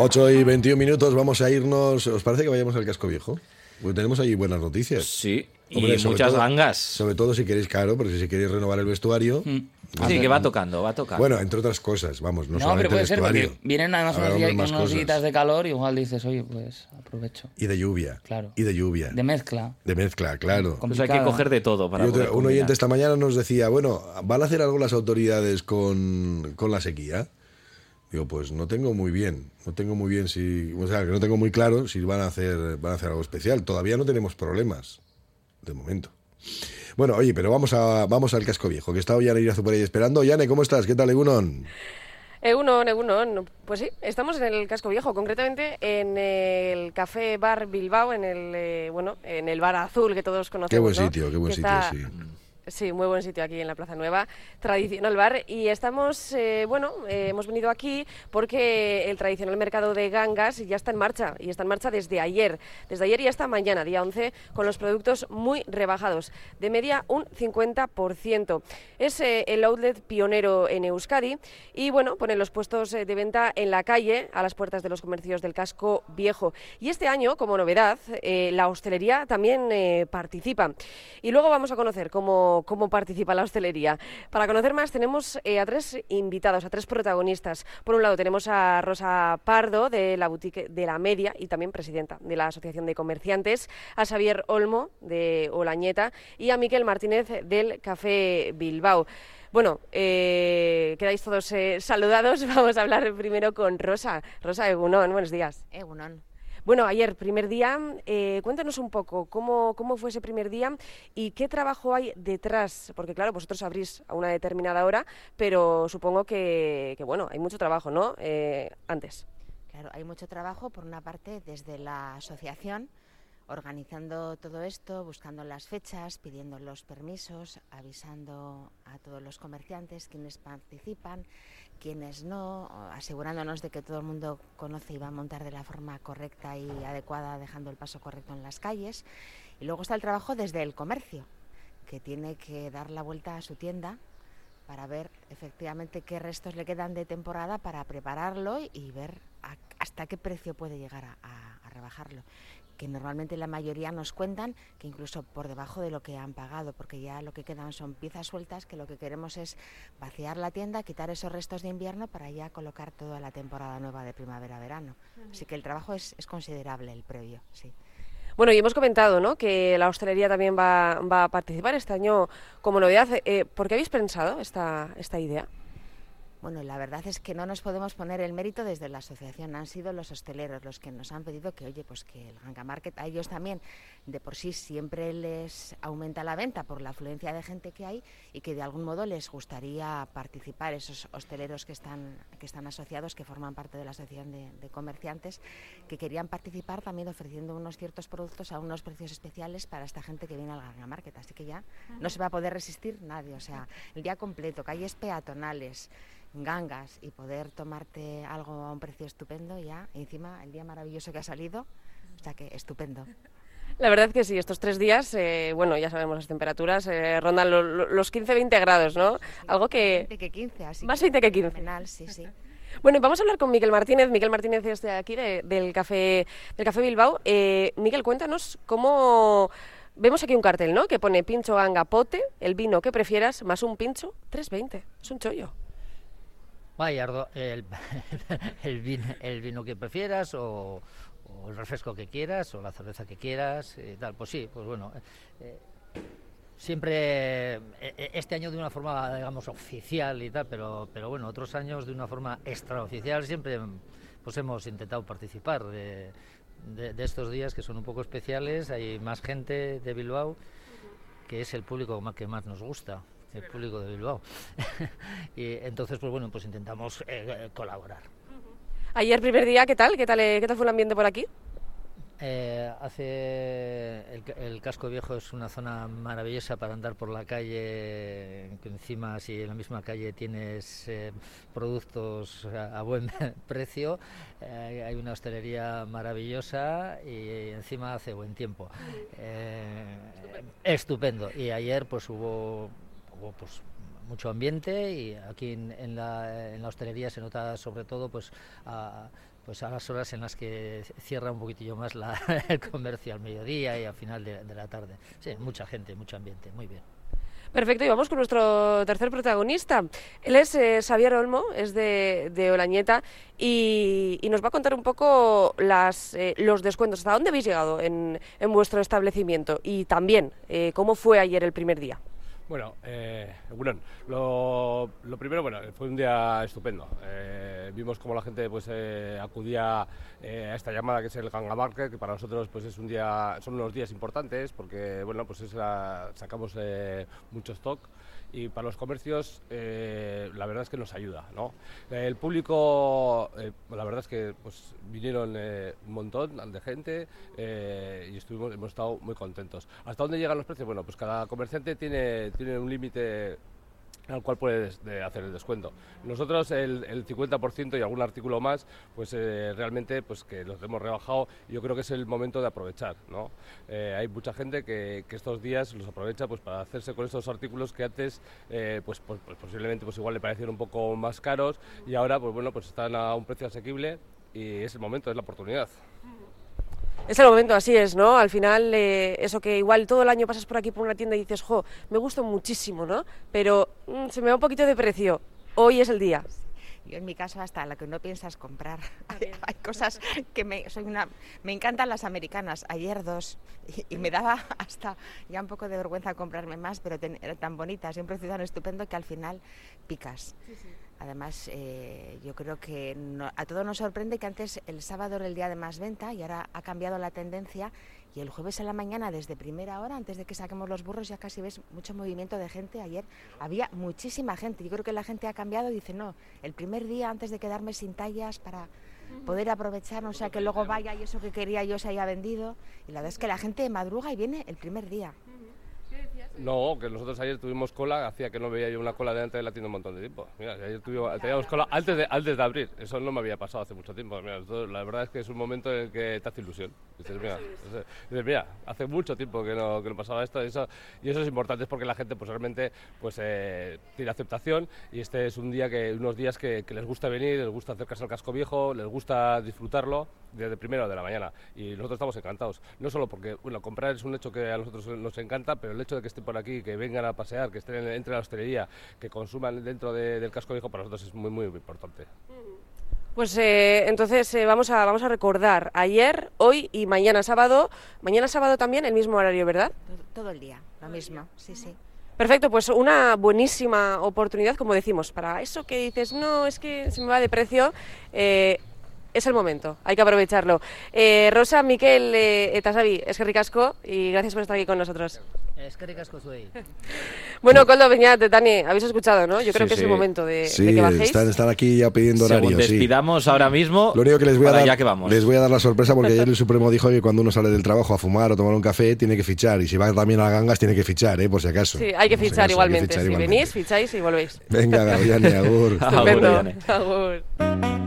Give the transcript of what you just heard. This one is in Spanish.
8 y 21 minutos, vamos a irnos. ¿Os parece que vayamos al casco viejo? Pues tenemos ahí buenas noticias. Sí, y muchas gangas. Sobre todo si queréis, claro, porque si queréis renovar el vestuario. Mm. Sí, que va tocando, va tocando. Bueno, entre otras cosas, vamos, no, No, solamente pero puede el ser vestuario. porque vienen además unos, días, más unos días de calor y igual dices, oye, pues aprovecho. Y de lluvia. Claro. Y de lluvia. De mezcla. De mezcla, claro. Pues hay que coger de todo para poder un oyente esta mañana nos decía, bueno, ¿van a hacer algo las autoridades con, con la sequía? Digo, pues no tengo muy bien, no tengo muy bien si, o sea, que no tengo muy claro si van a hacer, van a hacer algo especial. Todavía no tenemos problemas, de momento. Bueno, oye, pero vamos a, vamos al casco viejo, que está hoy Irazu por ahí esperando. Yane, ¿cómo estás? ¿Qué tal, Egunon? Egunon, Egunon. Pues sí, estamos en el casco viejo, concretamente en el Café Bar Bilbao, en el eh, bueno, en el bar azul que todos conocemos. Qué buen ¿no? sitio, qué buen Que sitio, está- sí. Sí, muy buen sitio aquí en la Plaza Nueva, tradicional bar. Y estamos, eh, bueno, eh, hemos venido aquí porque el tradicional mercado de gangas ya está en marcha. Y está en marcha desde ayer. Desde ayer y hasta mañana, día 11, con los productos muy rebajados. De media un 50%. Es eh, el outlet pionero en Euskadi. Y bueno, pone los puestos eh, de venta en la calle, a las puertas de los comercios del casco viejo. Y este año, como novedad, eh, la hostelería también eh, participa. Y luego vamos a conocer cómo, cómo participa la hostelería. Para conocer más tenemos eh, a tres invitados, a tres protagonistas. Por un lado tenemos a Rosa Pardo de la boutique de la Media y también presidenta de la Asociación de Comerciantes, a Xavier Olmo de Olañeta y a Miquel Martínez del Café Bilbao. Bueno, eh, quedáis todos eh, saludados. Vamos a hablar primero con Rosa. Rosa Egunon, buenos días. Egunon. Bueno, ayer, primer día, eh, cuéntanos un poco cómo, cómo fue ese primer día y qué trabajo hay detrás, porque claro, vosotros abrís a una determinada hora, pero supongo que, que, bueno, hay mucho trabajo, ¿no? Eh, antes. Claro, hay mucho trabajo, por una parte, desde la asociación, organizando todo esto, buscando las fechas, pidiendo los permisos, avisando a todos los comerciantes quienes participan, quienes no, asegurándonos de que todo el mundo conoce y va a montar de la forma correcta y adecuada, dejando el paso correcto en las calles. Y luego está el trabajo desde el comercio, que tiene que dar la vuelta a su tienda para ver efectivamente qué restos le quedan de temporada para prepararlo y ver hasta qué precio puede llegar a rebajarlo. Que normalmente la mayoría nos cuentan que incluso por debajo de lo que han pagado, porque ya lo que quedan son piezas sueltas, que lo que queremos es vaciar la tienda, quitar esos restos de invierno para ya colocar toda la temporada nueva de primavera-verano. Así que el trabajo es, es considerable, el previo, sí. Bueno, y hemos comentado, ¿no? Que la hostelería también va, va a participar este año como novedad. Eh, ¿Por qué habéis pensado esta, esta idea? Bueno, la verdad es que no nos podemos poner el mérito desde la asociación. Han sido los hosteleros los que nos han pedido que, oye, pues que el Ganga Market a ellos también de por sí siempre les aumenta la venta por la afluencia de gente que hay y que de algún modo les gustaría participar esos hosteleros que están, que están asociados, que forman parte de la asociación de, de comerciantes, que querían participar también ofreciendo unos ciertos productos a unos precios especiales para esta gente que viene al Ganga Market. Así que ya no se va a poder resistir nadie. O sea, el día completo, calles peatonales gangas y poder tomarte algo a un precio estupendo ya, y encima el día maravilloso que ha salido, o sea que estupendo. La verdad que sí, estos tres días, eh, bueno, ya sabemos las temperaturas, eh, rondan lo- lo- los 15-20 grados, ¿no? Algo que... 20 que 15, así Más 20 que 15. Fenomenal, sí, sí. Bueno, y vamos a hablar con Miguel Martínez. Miguel Martínez es de aquí, de- del, café, del Café Bilbao. Eh, Miguel, cuéntanos cómo... Vemos aquí un cartel, ¿no? Que pone pincho ganga pote, el vino que prefieras, más un pincho, 3.20. Es un chollo. Vaya, el, el, vino, que prefieras o, el refresco que quieras o la cerveza que quieras y tal. Pues sí, pues bueno. eh, siempre eh, eh, este año de una forma, digamos, oficial y tal, pero, pero bueno, otros años de una forma extraoficial siempre pues hemos intentado participar de, estos días que son un poco especiales. Hay más gente de Bilbao que es el público que más nos gusta, el público de Bilbao. y entonces, pues bueno, pues intentamos eh, colaborar. Ayer, primer día, ¿qué tal? ¿Qué tal, eh, qué tal fue el ambiente por aquí? Eh, hace el, ca- el casco viejo es una zona maravillosa para andar por la calle, que encima si en la misma calle tienes eh, productos a, a buen precio, eh, hay una hostelería maravillosa y encima hace buen tiempo. Estupendo. Y ayer pues hubo, hubo pues mucho ambiente y aquí en, la, en, la, hostelería se nota sobre todo pues a, pues a las horas en las que cierra un poquitillo más la, el comercio al mediodía y al final de, la tarde. Sí, mucha gente, mucho ambiente, muy bien. Perfecto, y vamos con nuestro tercer protagonista. Él es eh, Xavier Olmo, es de, de Olañeta y, nos va a contar un poco las, eh, los descuentos. ¿Hasta dónde habéis llegado en, en vuestro establecimiento? Y también, eh, ¿cómo fue ayer el primer día? Bueno, eh, lo, lo, primero, bueno, fue un día estupendo. Eh, vimos cómo la gente pues eh, acudía eh, a esta llamada que es el Ganga Market, que para nosotros pues es un día, son unos días importantes porque bueno, pues es la, sacamos mucho stock y para los comercios eh, la verdad es que nos ayuda. ¿no? El público, eh, la verdad es que pues, vinieron eh, un montón de gente y estuvimos, hemos estado muy contentos. ¿Hasta dónde llegan los precios? Bueno, pues cada comerciante tiene, tiene un límite al cual puedes hacer el descuento. Nosotros el, el 50% y algún artículo más, pues eh, realmente pues que los hemos rebajado yo creo que es el momento de aprovechar. ¿no? Eh, hay mucha gente que, que, estos días los aprovecha pues para hacerse con estos artículos que antes eh, pues, pues, pues, posiblemente pues igual le parecieron un poco más caros y ahora pues bueno pues están a un precio asequible y es el momento, es la oportunidad. Es el momento, así es, ¿no? Al final, eh, eso que igual todo el año pasas por aquí por una tienda y dices, jo, me gusta muchísimo, ¿no? Pero mm, se me va un poquito de precio. Hoy es el día. Yo en mi caso hasta lo que no piensas comprar. Hay, cosas que me, soy una, me encantan las americanas. Ayer dos y, me daba hasta ya un poco de vergüenza comprarme más, pero eran tan bonitas y un precio tan estupendo que al final picas. Sí, sí. Además, eh, yo creo que a todos nos sorprende que antes el sábado era el día de más venta y ahora ha cambiado la tendencia y el jueves a la mañana, desde primera hora, antes de que saquemos los burros, ya casi ves mucho movimiento de gente. Ayer había muchísima gente. Yo creo que la gente ha cambiado y dice, no, el primer día antes de quedarme sin tallas para poder aprovechar, no sea que luego vaya y eso que quería yo se haya vendido. Y la verdad es que la gente madruga y viene el primer día. No, que nosotros ayer tuvimos cola, hacía que no veía yo una cola delante de la tienda un montón de tiempo. Mira, ayer tuvimos, teníamos cola antes de, antes de abrir, eso no me había pasado hace mucho tiempo. Mira, la verdad es que es un momento en el que te hace ilusión. Dices, mira, dices, mira hace mucho tiempo que no, que no pasaba esto y eso, y eso es importante porque la gente pues realmente pues, eh, tiene aceptación y este es un día que, unos días que, les gusta venir, les gusta acercarse al casco viejo, les gusta disfrutarlo desde primero de la mañana y nosotros estamos encantados. No solo porque, bueno, comprar es un hecho que a nosotros nos encanta, pero el hecho de que esté por aquí, que vengan a pasear, que estén entre la hostelería, que consuman dentro del casco viejo, para nosotros es muy, muy importante. Pues eh, entonces eh, vamos, a, vamos a recordar ayer, hoy y mañana sábado. Mañana sábado también el mismo horario, ¿verdad? Todo, el día, lo mismo, sí, sí. Perfecto, pues una buenísima oportunidad, como decimos, para eso que dices, no, es que se me va de precio, eh, es el momento, hay que aprovecharlo. Eh, Rosa, Miquel, eh, Etasabi, es que ricasco y gracias por estar aquí con nosotros. Es que ricasco soy. bueno, Coldo, Peñate, Tani, habéis escuchado, ¿no? Yo creo que es el momento de, que bajéis. Están, están aquí ya pidiendo horario. Según despidamos ahora mismo, Lo único que les voy a dar, ya que vamos. les voy a dar la sorpresa porque ayer el Supremo dijo que cuando uno sale del trabajo a fumar o tomar un café tiene que fichar y si va también a gangas tiene que fichar, ¿eh? por si acaso. Sí, hay que fichar, igualmente. si venís, ficháis y volvéis. Venga, Gabriel, agur. Estupendo. Agur.